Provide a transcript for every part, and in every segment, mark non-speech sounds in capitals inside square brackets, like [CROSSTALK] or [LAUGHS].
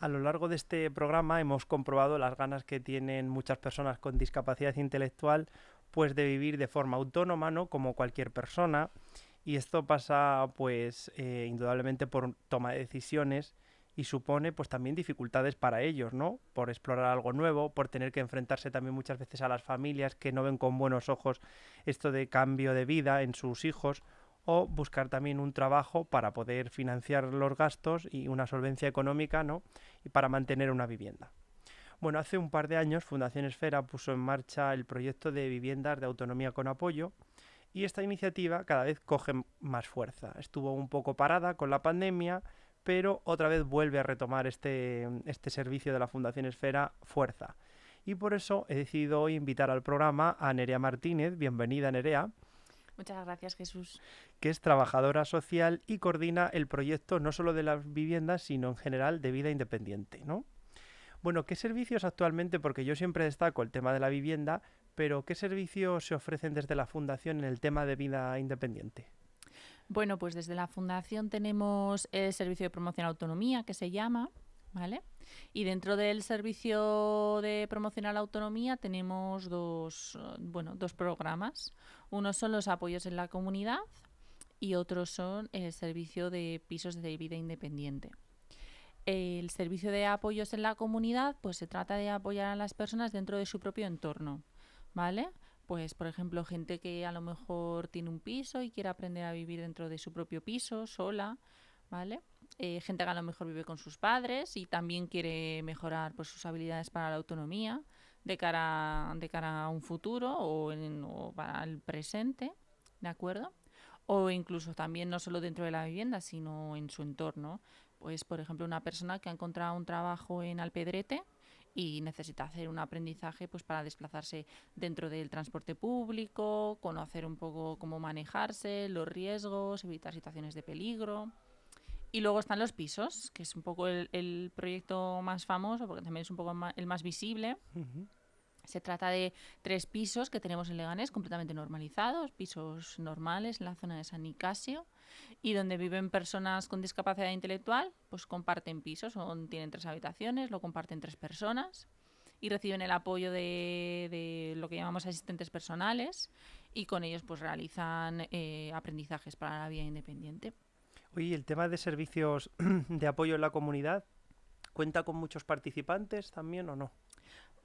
A lo largo de este programa hemos comprobado las ganas que tienen muchas personas con discapacidad intelectual pues de vivir de forma autónoma, ¿no? Como cualquier persona. Y esto pasa pues eh, indudablemente por toma de decisiones y supone pues también dificultades para ellos, ¿no? Por explorar algo nuevo, por tener que enfrentarse también muchas veces a las familias que no ven con buenos ojos esto de cambio de vida en sus hijos o buscar también un trabajo para poder financiar los gastos y una solvencia económica, ¿no? Y para mantener una vivienda. Bueno, hace un par de años Fundación Esfera puso en marcha el proyecto de viviendas de autonomía con apoyo y esta iniciativa cada vez coge más fuerza. Estuvo un poco parada con la pandemia, pero otra vez vuelve a retomar este, este servicio de la Fundación Esfera fuerza. Y por eso he decidido hoy invitar al programa a Nerea Martínez. Bienvenida, Nerea. Muchas gracias, Jesús. Que es trabajadora social y coordina el proyecto no solo de las viviendas, sino en general de vida independiente, ¿no? Bueno, ¿qué servicios actualmente? Porque yo siempre destaco el tema de la vivienda, pero ¿qué servicios se ofrecen desde la Fundación en el tema de vida independiente? Bueno, pues desde la Fundación tenemos el servicio de promoción autonomía, que se llama, ¿vale? Y dentro del servicio de promoción a la autonomía tenemos dos, bueno, dos programas. Uno son los apoyos en la comunidad y otros son el servicio de pisos de vida independiente. El servicio de apoyos en la comunidad, pues se trata de apoyar a las personas dentro de su propio entorno, ¿vale? Pues, por ejemplo, gente que a lo mejor tiene un piso y quiere aprender a vivir dentro de su propio piso, sola, ¿vale? Eh, gente que a lo mejor vive con sus padres y también quiere mejorar pues, sus habilidades para la autonomía de cara, de cara a un futuro o, en, para el presente, ¿de acuerdo? O incluso también no solo dentro de la vivienda, sino en su entorno. Pues, por ejemplo, una persona que ha encontrado un trabajo en Alpedrete y necesita hacer un aprendizaje pues para desplazarse dentro del transporte público, conocer un poco cómo manejarse, los riesgos, evitar situaciones de peligro. Y luego están los pisos, que es un poco el, proyecto más famoso, porque también es un poco el más visible. Se trata de tres pisos que tenemos en Leganés, completamente normalizados, pisos normales en la zona de San Nicasio, y donde viven personas con discapacidad intelectual, pues comparten pisos, son, tienen tres habitaciones, lo comparten tres personas y reciben el apoyo de, de lo que llamamos asistentes personales y con ellos pues realizan eh, aprendizajes para la vida independiente. Oye, el tema de servicios [CLEARS THROAT] de apoyo en la comunidad, ¿cuenta con muchos participantes también o no?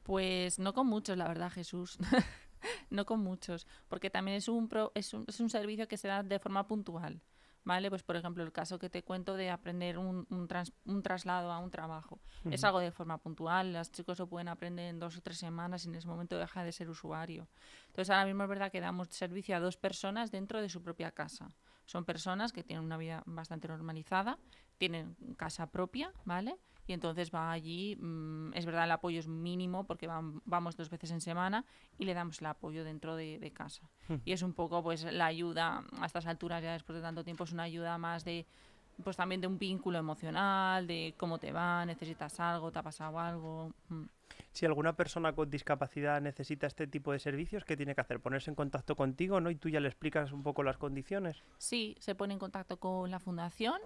Pues no con muchos, la verdad, Jesús. [LAUGHS] no con muchos, porque también es un, es un, es un servicio que se da de forma puntual. ¿vale? Pues por ejemplo el caso que te cuento de aprender un, un, un traslado a un trabajo. Es algo de forma puntual, los chicos lo pueden aprender en dos o tres semanas y en ese momento deja de ser usuario. Entonces ahora mismo es verdad que damos servicio a dos personas dentro de su propia casa. Son personas que tienen una vida bastante normalizada, tienen casa propia, ¿vale? y entonces va allí, mm, es verdad el apoyo es mínimo porque vamos dos veces en semana y le damos el apoyo dentro de, casa. Hmm. Y es un poco pues la ayuda, a estas alturas ya después de tanto tiempo, es una ayuda más de pues también de un vínculo emocional, de cómo te va, necesitas algo, te ha pasado algo. Hmm. Si alguna persona con discapacidad necesita este tipo de servicios, ¿qué tiene que hacer? Ponerse en contacto contigo, ¿no? Y tú ya le explicas un poco las condiciones. Sí, se pone en contacto con la fundación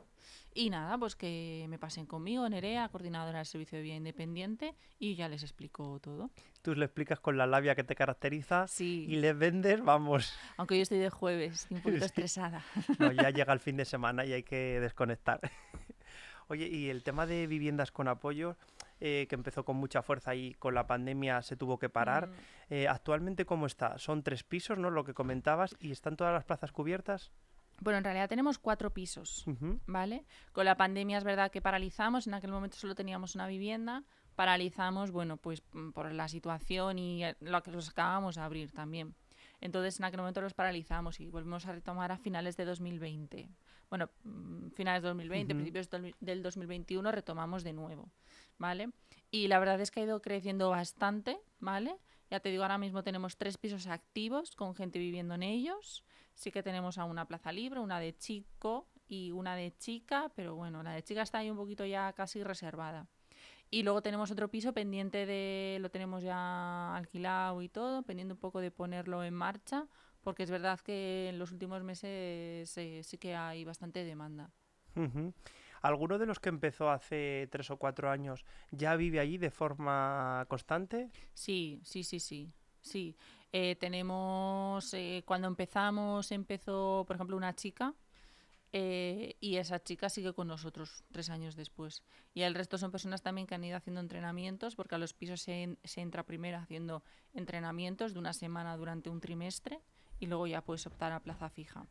y nada, pues que me pasen conmigo, Nerea, coordinadora del Servicio de Vida Independiente, y ya les explico todo. Tú le explicas con la labia que te caracteriza Sí. y les vendes, vamos. Aunque yo estoy de jueves, un poquito [LAUGHS] Sí. estresada. No, ya [LAUGHS] llega el fin de semana y hay que desconectar. [LAUGHS] Oye, y el tema de viviendas con apoyo, eh, que empezó con mucha fuerza y con la pandemia se tuvo que parar, Mm, eh, actualmente ¿cómo está? Son tres pisos, ¿no? Lo que comentabas, y están todas las plazas cubiertas. Bueno, en realidad tenemos cuatro pisos, Ujú, ¿vale? Con la pandemia es verdad que paralizamos, en aquel momento solo teníamos una vivienda, paralizamos, bueno, pues mm, por la situación y eh, lo que los acabamos de abrir también. Entonces en aquel momento los paralizamos y volvimos a retomar a finales de 2020. Bueno, mm, finales de 2020, Ujú. principios del del 2021 retomamos de nuevo, ¿vale? Y la verdad es que ha ido creciendo bastante, ¿vale? Ya te digo, ahora mismo tenemos tres pisos activos con gente viviendo en ellos. Sí que tenemos a una plaza libre, una de chico y una de chica, pero bueno, la de chica está ahí un poquito ya casi reservada. Y luego tenemos otro piso pendiente de, lo tenemos ya alquilado y todo, pendiente un poco de ponerlo en marcha, porque es verdad que en los últimos meses eh, sí que hay bastante demanda. ujú. ¿Alguno de los que empezó hace tres o cuatro años ya vive allí de forma constante? Sí, sí, sí, sí. Sí. Eh, tenemos, eh, cuando empezamos, empezó, por ejemplo, una chica eh, y esa chica sigue con nosotros tres años después. Y el resto son personas también que han ido haciendo entrenamientos, porque a los pisos se, se entra primero haciendo entrenamientos de una semana durante un trimestre y luego ya puedes optar a plaza fija.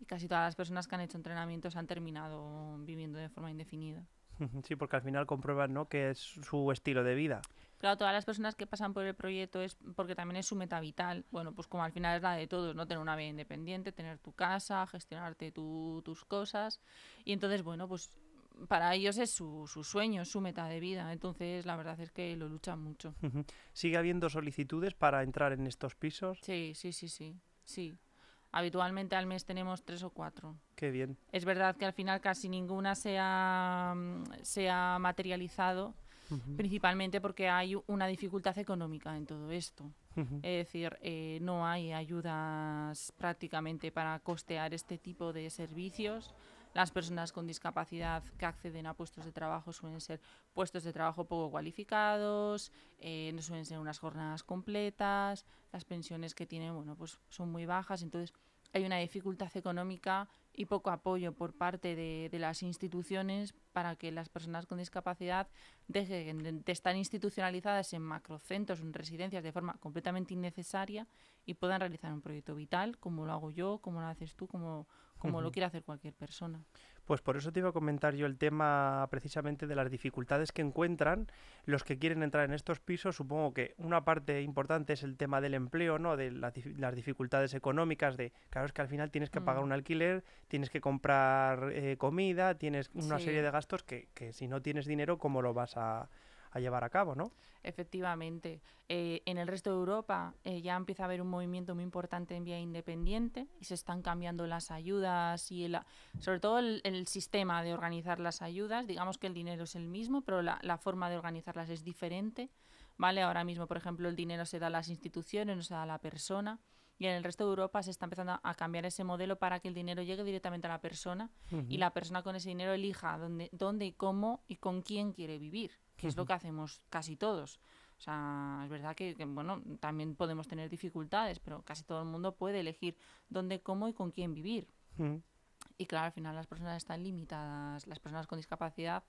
Y casi todas las personas que han hecho entrenamientos han terminado viviendo de forma indefinida. Sí, porque al final comprueban, ¿no? que es su estilo de vida. Claro, todas las personas que pasan por el proyecto es porque también es su meta vital. Bueno, pues como al final es la de todos, ¿no? Tener una vida independiente, tener tu casa, gestionarte tu- tus cosas. Y entonces, bueno, pues para ellos es su, su sueño, es su meta de vida. Entonces, la verdad es que lo luchan mucho. ¿Sigue habiendo solicitudes para entrar en estos pisos? Sí, sí, sí, sí. Sí. Habitualmente al mes tenemos tres o cuatro. Qué bien. Es verdad que al final casi ninguna se ha, mm, se ha materializado, principalmente porque hay una dificultad económica en todo esto. Es decir, eh, no hay ayudas prácticamente para costear este tipo de servicios. Las personas con discapacidad que acceden a puestos de trabajo suelen ser puestos de trabajo poco cualificados, eh, no suelen ser unas jornadas completas, las pensiones que tienen bueno, pues son muy bajas, entonces hay una dificultad económica y poco apoyo por parte de, de las instituciones para que las personas con discapacidad dejen de, estar institucionalizadas en macrocentros, en residencias de forma completamente innecesaria y puedan realizar un proyecto vital, como lo hago yo, como lo haces tú, como, como lo quiere hacer cualquier persona. Pues por eso te iba a comentar yo el tema precisamente de las dificultades que encuentran los que quieren entrar en estos pisos. Supongo que una parte importante es el tema del empleo, ¿no? De las, las dificultades económicas, de, claro, es que al final tienes que pagar Mm. un alquiler, tienes que comprar eh, comida, tienes una Sí. serie de gastos que, que si no tienes dinero, ¿cómo lo vas a, a llevar a cabo, no? Efectivamente. Eh, en el resto de Europa eh, ya empieza a haber un movimiento muy importante en vía independiente y se están cambiando las ayudas y el- sobre todo el, el sistema de organizar las ayudas. Digamos que el dinero es el mismo, pero la, la forma de organizarlas es diferente. ¿vale? Ahora mismo, por ejemplo, el dinero se da a las instituciones, no se da a la persona. Y en el resto de Europa se está empezando a- cambiar ese modelo para que el dinero llegue directamente a la persona y la persona con ese dinero elija dónde, dónde y cómo y con quién quiere vivir, que es lo que hacemos casi todos. O sea, es verdad que, que, bueno, también podemos tener dificultades, pero casi todo el mundo puede elegir dónde, cómo y con quién vivir. Y claro, al final las personas están limitadas, las personas con discapacidad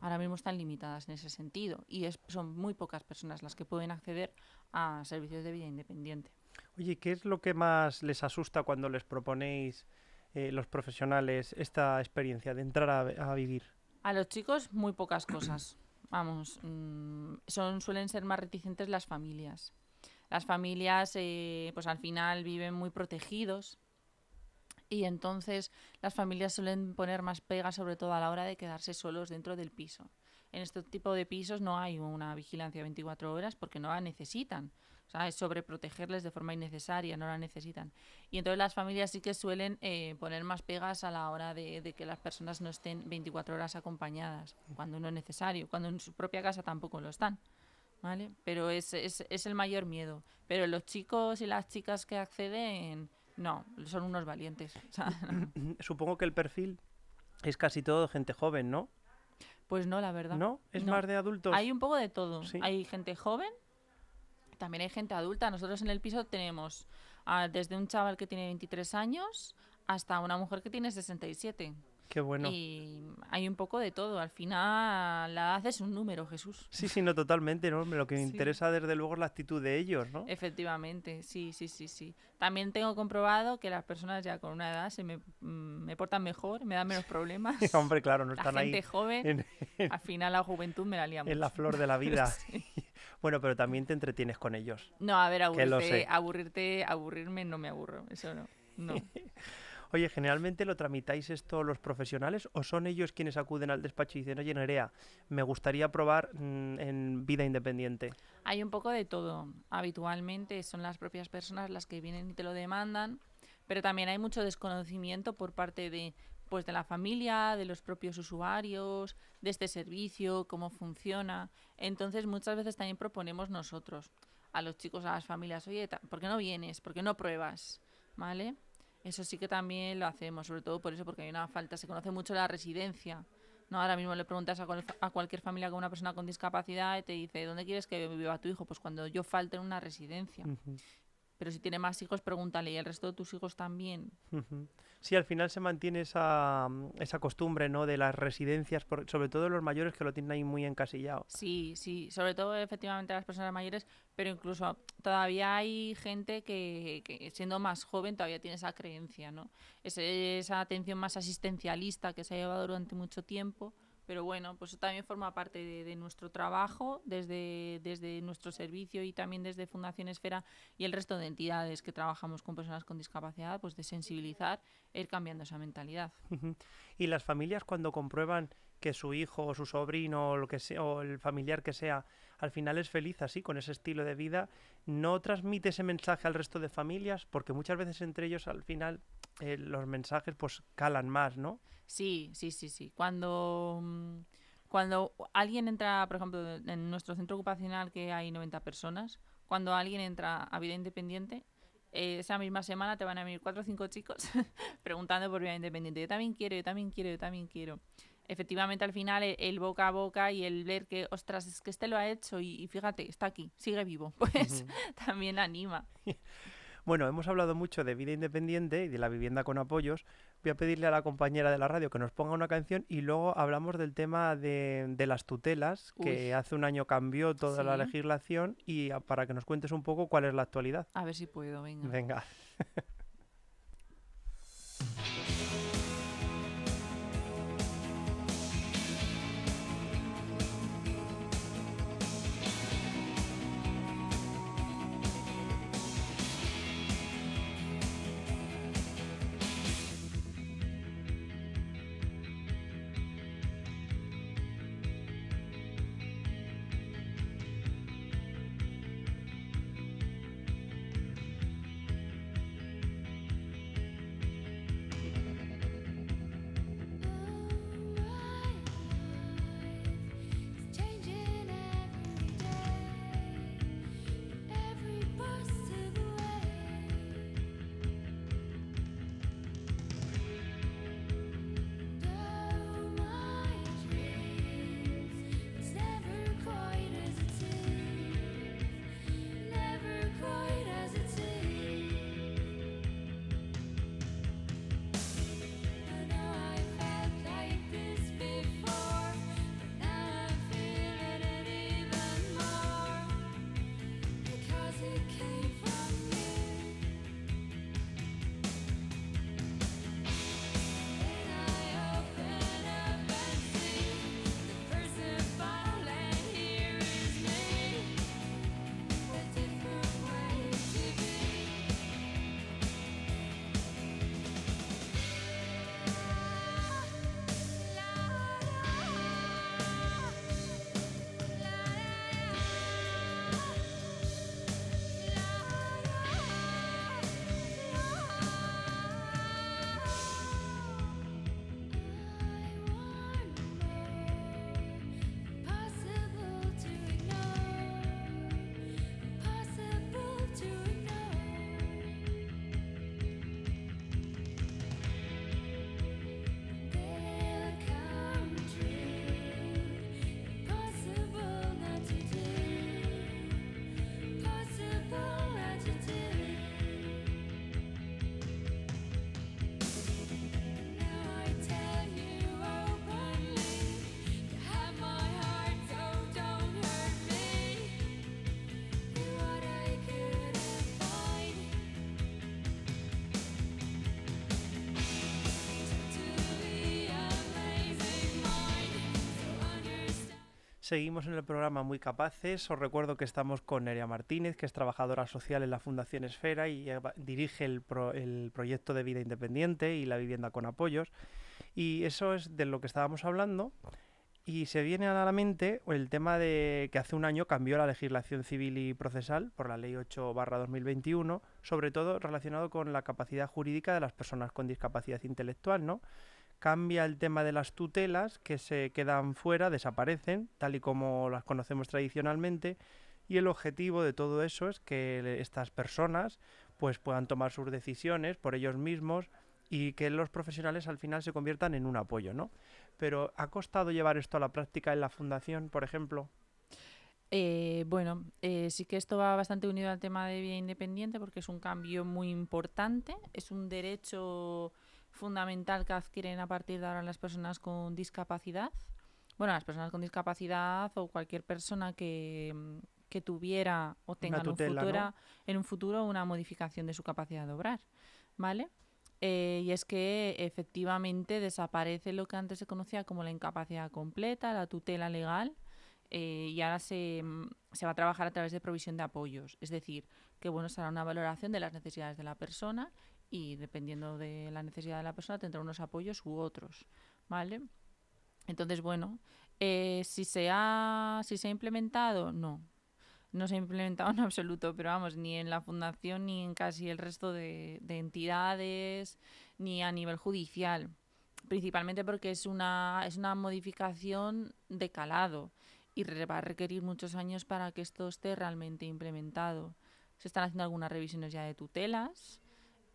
ahora mismo están limitadas en ese sentido y es, son muy pocas personas las que pueden acceder a servicios de vida independiente. Oye, ¿qué es lo que más les asusta cuando les proponéis eh, los profesionales esta experiencia de entrar a, a vivir? A los chicos muy pocas cosas. [CLEARS THROAT] Vamos, mm, son suelen ser más reticentes las familias. Las familias, eh, pues al final viven muy protegidos y entonces las familias suelen poner más pegas, sobre todo a la hora de quedarse solos dentro del piso. En este tipo de pisos no hay una vigilancia 24 horas porque no la necesitan. O sea, es sobreprotegerles de forma innecesaria, no la necesitan. Y entonces las familias sí que suelen eh, poner más pegas a la hora de, de que las personas no estén 24 horas acompañadas, cuando no es necesario, cuando en su propia casa tampoco lo están. ¿vale? Pero es, es, es el mayor miedo. Pero los chicos y las chicas que acceden, no, son unos valientes. O sea, [CLEARS THROAT] Supongo que el perfil es casi todo gente joven, ¿no? pues no, la verdad. ¿No? ¿Es No. más de adultos? Hay un poco de todo. Sí. Hay gente joven, también hay gente adulta. Nosotros en el piso tenemos ah, desde un chaval que tiene 23 años hasta una mujer que tiene 67. Qué bueno. Y hay un poco de todo. Al final la edad es un número, Jesús. Sí, sí, no, totalmente, ¿no? Lo que me Sí. interesa desde luego es la actitud de ellos, ¿no? Efectivamente, sí, sí, sí, sí. También tengo comprobado que las personas ya con una edad se me, mm, me portan mejor, me dan menos problemas. [LAUGHS] Hombre, claro, no la están gente ahí joven, en, al final la juventud me la liamos. en la flor de la vida. [LAUGHS] Bueno, pero también te entretienes con ellos. No, a ver, aburrirte, aburrirte, aburrirme no me aburro, eso no. No. [LAUGHS] Oye, ¿generalmente lo tramitáis esto los profesionales o son ellos quienes acuden al despacho y dicen, oye, Nerea, me gustaría probar mm, en vida independiente? Hay un poco de todo. Habitualmente son las propias personas las que vienen y te lo demandan, pero también hay mucho desconocimiento por parte de pues de la familia, de los propios usuarios, de este servicio, cómo funciona. Entonces, muchas veces también proponemos nosotros a los chicos, a las familias, oye, ¿por qué no vienes? ¿Por qué no pruebas? ¿Vale? Eso sí que también lo hacemos, sobre todo por eso, porque hay una falta, se conoce mucho la residencia. ¿no? Ahora mismo le preguntas a, cual- a cualquier familia con una persona con discapacidad y te dice, ¿dónde quieres que viva tu hijo? Pues cuando yo falte en una residencia. Ujú, Pero si tiene más hijos, pregúntale, ¿y el resto de tus hijos también? Sí, al final se mantiene esa, esa costumbre, ¿no? De las residencias, por- sobre todo los mayores que lo tienen ahí muy encasillado. Sí, sí, sobre todo efectivamente las personas mayores, pero incluso todavía hay gente que, que siendo más joven todavía tiene esa creencia, ¿no? Ese- esa atención más asistencialista que se ha llevado durante mucho tiempo, pero bueno, pues también forma parte de, nuestro trabajo desde, desde nuestro servicio y también desde Fundación Esfera y el resto de entidades que trabajamos con personas con discapacidad, pues de sensibilizar ir cambiando esa mentalidad. Y las familias cuando comprueban que su hijo o su sobrino o lo que sea, o el familiar que sea, al final es feliz así, con ese estilo de vida, ¿no transmite ese mensaje al resto de familias? Porque muchas veces entre ellos al final eh, los mensajes pues calan más, ¿no? Sí, sí, sí, sí. Cuando, mm, cuando alguien entra, por ejemplo, en nuestro centro ocupacional que hay 90 personas, cuando alguien entra a vida independiente, eh, esa misma semana te van a venir cuatro o cinco chicos [LAUGHS] preguntando por vida independiente. Yo también quiero, yo también quiero, yo también quiero. Efectivamente, al final, el, el boca a boca y el ver que, ostras, es que este lo ha hecho y, y fíjate, está aquí, sigue vivo, [LAUGHS] pues también anima. [LAUGHS] Bueno, hemos hablado mucho de vida independiente y de la vivienda con apoyos. Voy a pedirle a la compañera de la radio que nos ponga una canción y luego hablamos del tema de, de las tutelas, que Uy. hace un año cambió toda la legislación y a- para que nos cuentes un poco cuál es la actualidad. A ver si puedo, venga. Venga. [LAUGHS] Seguimos en el programa Muy Capaces. Os recuerdo que estamos con Nerea Martínez, que es trabajadora social en la Fundación Esfera y dirige el, proyecto de vida independiente y la vivienda con apoyos. Y eso es de lo que estábamos hablando. Y se viene a la mente el tema de que hace un año cambió la legislación civil y procesal por la Ley 8 2021, sobre todo relacionado con la capacidad jurídica de las personas con discapacidad intelectual, ¿no? Cambia el tema de las tutelas que se quedan fuera, desaparecen, tal y como las conocemos tradicionalmente, y el objetivo de todo eso es que estas personas pues puedan tomar sus decisiones por ellos mismos y que los profesionales al final se conviertan en un apoyo, ¿no? pero ¿ha costado llevar esto a la práctica en la fundación, por ejemplo? Eh, bueno, eh, sí que esto va bastante unido al tema de vida independiente porque es un cambio muy importante, es un derecho fundamental que adquieren a partir de ahora las personas con discapacidad. Bueno, las personas con discapacidad o cualquier persona que, tuviera o tenga en un futuro una modificación de su capacidad de obrar, ¿vale? Eh, y es que efectivamente desaparece lo que antes se conocía como la incapacidad completa, la tutela legal, eh, y ahora se, mm, se, va a trabajar a través de provisión de apoyos. Es decir, que bueno, será una valoración de las necesidades de la persona y dependiendo de la necesidad de la persona tendrá unos apoyos u otros. ¿Vale? Entonces, bueno, eh, si, se ha, si se ha implementado, no no se ha implementado [LAUGHS] en absoluto, pero vamos, ni en la fundación ni en casi el resto de, entidades, ni a nivel judicial. Principalmente porque es una, es una modificación de calado y va a requerir muchos años para que esto esté realmente implementado. Se están haciendo algunas revisiones ya de tutelas,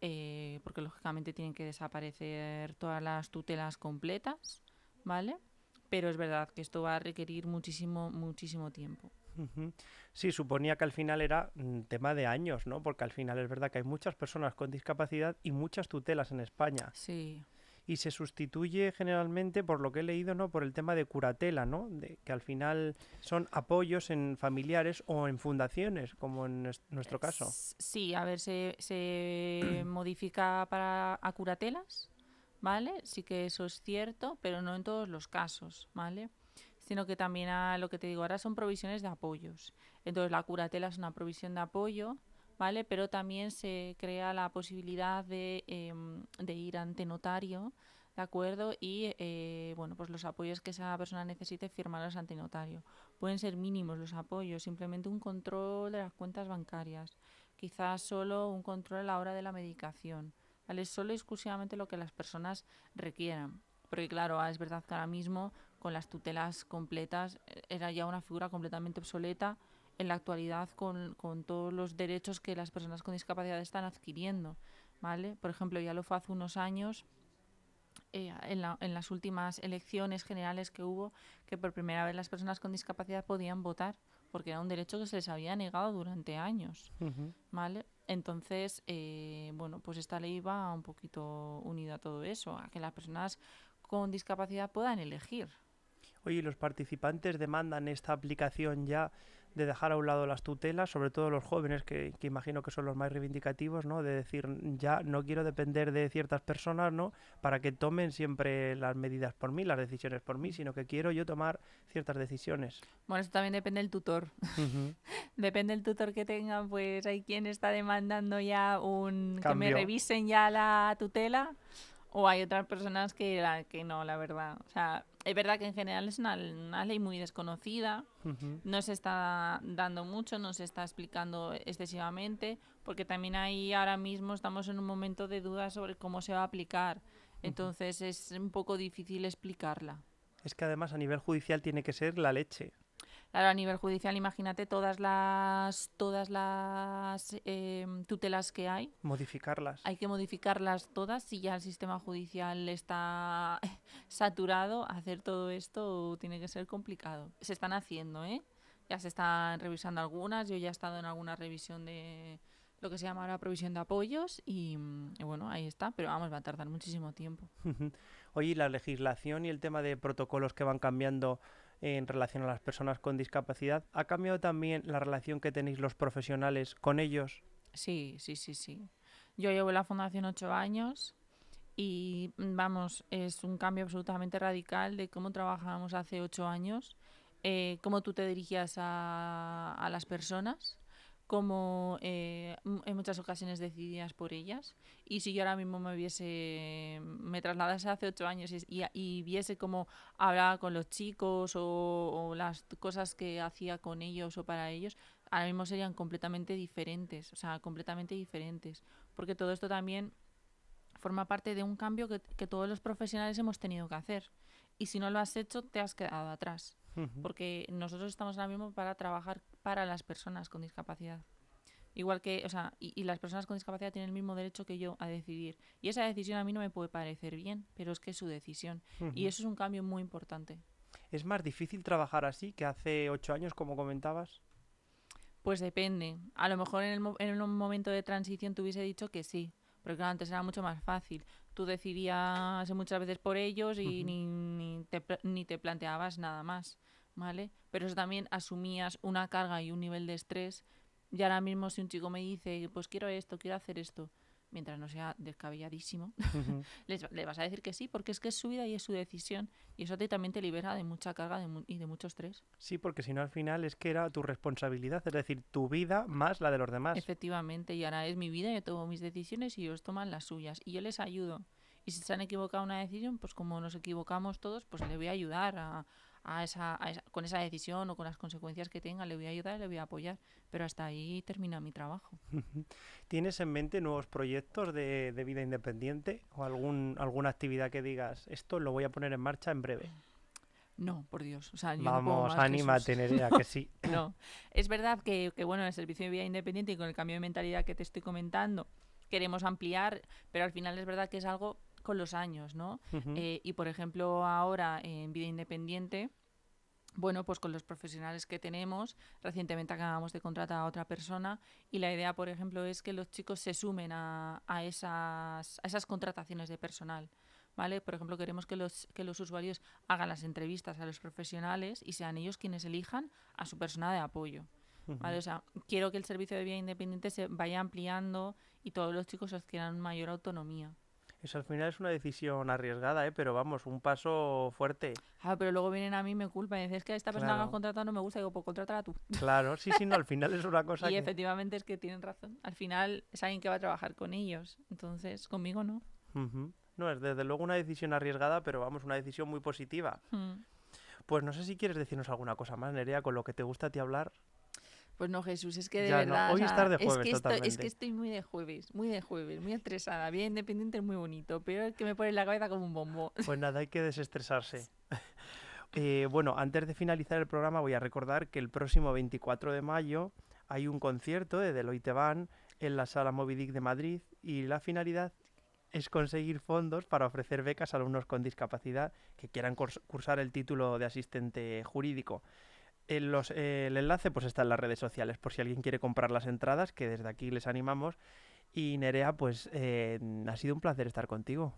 eh, porque lógicamente tienen que desaparecer todas las tutelas completas, ¿vale? Pero es verdad que esto va a requerir muchísimo, muchísimo tiempo. Sí, suponía que al final era un tema de años, ¿no? Porque al final es verdad que hay muchas personas con discapacidad y muchas tutelas en España. Sí. Y se sustituye generalmente, por lo que he leído, ¿no? Por el tema de curatela, ¿no? De, que al final son apoyos en familiares o en fundaciones, como en nuestro caso. Sí, a ver, se, se [CLEARS THROAT] modifica para a curatelas, ¿vale? Sí que eso es cierto, pero no en todos los casos, ¿vale? sino que también a lo que te digo ahora son provisiones de apoyos. Entonces la curatela es una provisión de apoyo, ¿vale? Pero también se crea la posibilidad de, em, de ir ante notario, ¿de acuerdo? Y, eh, bueno, pues los apoyos que esa persona necesite firmarlos ante notario. Pueden ser mínimos los apoyos, simplemente un control de las cuentas bancarias, quizás solo un control a la hora de la medicación, ¿vale? Solo exclusivamente lo que las personas requieran. Porque claro, es verdad que ahora mismo con las tutelas completas eh, era ya una figura completamente obsoleta en la actualidad con, con, todos los derechos que las personas con discapacidad están adquiriendo. ¿vale? Por ejemplo, ya lo fue hace unos años, eh, en, la, en, las últimas elecciones generales que hubo, que por primera vez las personas con discapacidad podían votar, porque era un derecho que se les había negado durante años. ¿vale? Entonces, eh, bueno, pues esta ley va un poquito unida a todo eso, a que las personas con discapacidad puedan elegir. Oye, ¿los participantes demandan esta aplicación ya de dejar a un lado las tutelas, sobre todo los jóvenes, que, imagino que son los más reivindicativos, ¿no? De decir, ya no quiero depender de ciertas personas, ¿no? Para que tomen siempre las medidas por mí, las decisiones por mí, sino que quiero yo tomar ciertas decisiones. Bueno, eso también depende del tutor. [LAUGHS] depende del tutor que tenga, pues hay quien está demandando ya un... que me revisen ya la tutela o hay otras personas que, la, que no, la verdad. O sea, es verdad que en general es una, ley muy desconocida, no se está dando mucho, no se está explicando excesivamente, porque también ahí ahora mismo estamos en un momento de duda sobre cómo se va a aplicar. Entonces es un poco difícil explicarla. Es que además a nivel judicial tiene que ser la leche. Claro, a nivel judicial, imagínate todas las todas las em, tutelas que hay. Modificarlas. Hay que modificarlas todas. Si ya el sistema judicial está [LAUGHS] saturado, hacer todo esto tiene que ser complicado. Se están haciendo, ¿eh? Ya se están revisando algunas. Yo ya he estado en alguna revisión de lo que se llama ahora provisión de apoyos y, y bueno, ahí está. Pero vamos, va a tardar muchísimo tiempo. [LAUGHS] Oye, la legislación y el tema de protocolos que van cambiando en relación a las personas con discapacidad. ¿Ha cambiado también la relación que tenéis los profesionales con ellos? Sí, sí, sí, sí. Yo llevo en la fundación ocho años y vamos, es un cambio absolutamente radical de cómo trabajábamos hace ocho años eh, cómo tú te dirigías a, a las personas, cómo eh, en muchas ocasiones decidías por ellas. Y si yo ahora mismo me viese, me trasladase hace ocho años y, y- y viese cómo hablaba con los chicos o, o las cosas que hacía con ellos o para ellos, ahora mismo serían completamente diferentes, o sea, completamente diferentes. Porque todo esto también forma parte de un cambio que, que todos los profesionales hemos tenido que hacer. Y si no lo has hecho, te has quedado atrás. Porque nosotros estamos ahora mismo para trabajar para las personas con discapacidad. Igual que, o sea, y, y las personas con discapacidad tienen el mismo derecho que yo a decidir. Y esa decisión a mí no me puede parecer bien, pero es que es su decisión. Y eso es un cambio muy importante. ¿Es más difícil trabajar así que hace ocho años, como comentabas? Pues depende. A lo mejor en, el mo- en un momento de transición te hubiese dicho que sí. Porque claro, antes era mucho más fácil. Tú decidías muchas veces por ellos y ni, ni, te, ni te planteabas nada más. ¿Vale? Pero eso también asumías una carga y un nivel de estrés. Y ahora mismo si un chico me dice, pues quiero esto, quiero hacer esto, mientras no sea descabelladísimo, [LAUGHS] les le vas a decir que sí, porque es que es su vida y es su decisión. Y eso ti también te libera de mucha carga de mu- y de mucho estrés. Sí, porque si no al final es que era tu responsabilidad, es decir, tu vida más la de los demás. Efectivamente, y ahora es mi vida, yo tomo mis decisiones y ellos toman las suyas. Y yo les ayudo. Y si se han equivocado en una decisión, pues como nos equivocamos todos, pues le voy a ayudar a, a esa, a esa- con esa decisión o con las consecuencias que tenga, le voy a ayudar le voy a apoyar. Pero hasta ahí termina mi trabajo. ¿Tienes en mente nuevos proyectos de, de vida independiente o algún, alguna actividad que digas, esto lo voy a poner en marcha en breve? No, por Dios. O sea, yo no puedo Vamos, más, anímate, Nerea, que sí. [LAUGHS] No, es verdad que, que, bueno, el servicio de vida independiente y con el cambio de mentalidad que te estoy comentando, queremos ampliar, pero al final es verdad que es algo con los años, ¿no? Eh, y por ejemplo, ahora en vida independiente, bueno, pues con los profesionales que tenemos, recientemente acabamos de contratar a otra persona y la idea, por ejemplo, es que los chicos se sumen a, a esas, a esas contrataciones de personal. ¿Vale? Por ejemplo, queremos que los, que los usuarios hagan las entrevistas a los profesionales y sean ellos quienes elijan a su persona de apoyo. ¿vale? O sea, quiero que el servicio de vida independiente se vaya ampliando y todos los chicos adquieran mayor autonomía. Eso al final es una decisión arriesgada, ¿eh? pero vamos, un paso fuerte. Ah, pero luego vienen a mí y me culpan y dicen, es que a esta persona que has contratado no me gusta, digo, pues contrátala tú. Claro, sí, sí, no, al final es una [LAUGHS] cosa y que... efectivamente es que tienen razón. Al final es alguien que va a trabajar con ellos. Entonces, conmigo no. No, es desde luego una decisión arriesgada, pero vamos, una decisión muy positiva. Mm. Pues no sé si quieres decirnos alguna cosa más, Nerea, con lo que te gusta a ti hablar. Pues no, Jesús, es que de Ya no, verdad. hoy o es sea, tarde es, jueves que estoy, es que estoy muy de jueves, muy de jueves, muy estresada. Bien independiente es muy bonito, pero es que me pone la cabeza como un bombo. [LAUGHS] Pues nada, hay que desestresarse. [LAUGHS] Eh, bueno, antes de finalizar el programa voy a recordar que el próximo 24 de mayo hay un concierto de Deloitte Van en la Sala Movidic de Madrid y la finalidad es conseguir fondos para ofrecer becas a alumnos con discapacidad que quieran curs- cursar el título de asistente jurídico. Los- eh, el enlace pues está en las redes sociales por si alguien quiere comprar las entradas, que desde aquí les animamos. Y Nerea, pues eh, ha sido un placer estar contigo.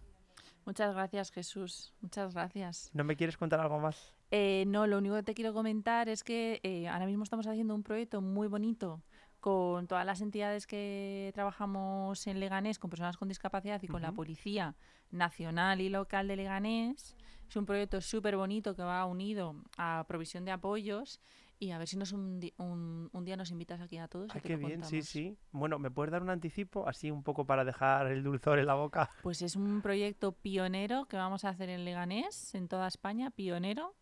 Muchas gracias, Jesús. Muchas gracias. ¿No me quieres contar algo más? Eh, no, lo único que te quiero comentar es que eh, ahora mismo estamos haciendo un proyecto muy bonito con todas las entidades que trabajamos en Leganés, con personas con discapacidad y con la. Policía Nacional y Local de Leganés. Es un proyecto súper bonito que va unido a provisión de apoyos y a ver si nos un, un- un día nos invitas aquí a todos. y Ay, te qué lo bien, sí, sí. Bueno, ¿me puedes dar un anticipo? Así un poco para dejar el dulzor en la boca. Pues es un proyecto pionero que vamos a hacer en Leganés, en toda España, pionero,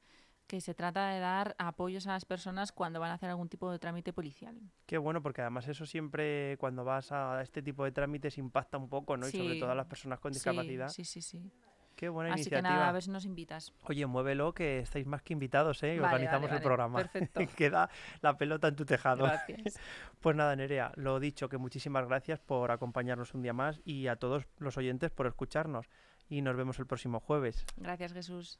que se trata de dar apoyos a las personas cuando van a hacer algún tipo de trámite policial. Qué bueno, porque además eso siempre cuando vas a este tipo de trámites impacta un poco, ¿no? Y sobre todo a las personas con discapacidad. Sí, sí, sí. Qué buena Así que iniciativa. nada, a ver si nos invitas. Oye, muévelo, que estáis más que invitados, ¿eh? Vale, organizamos vale, el vale, programa. perfecto. [LAUGHS] Queda la pelota en tu tejado. Gracias. [LAUGHS] Pues nada, Nerea, lo dicho, que muchísimas gracias por acompañarnos un día más y a todos los oyentes por escucharnos. Y nos vemos el próximo jueves. Gracias, Jesús.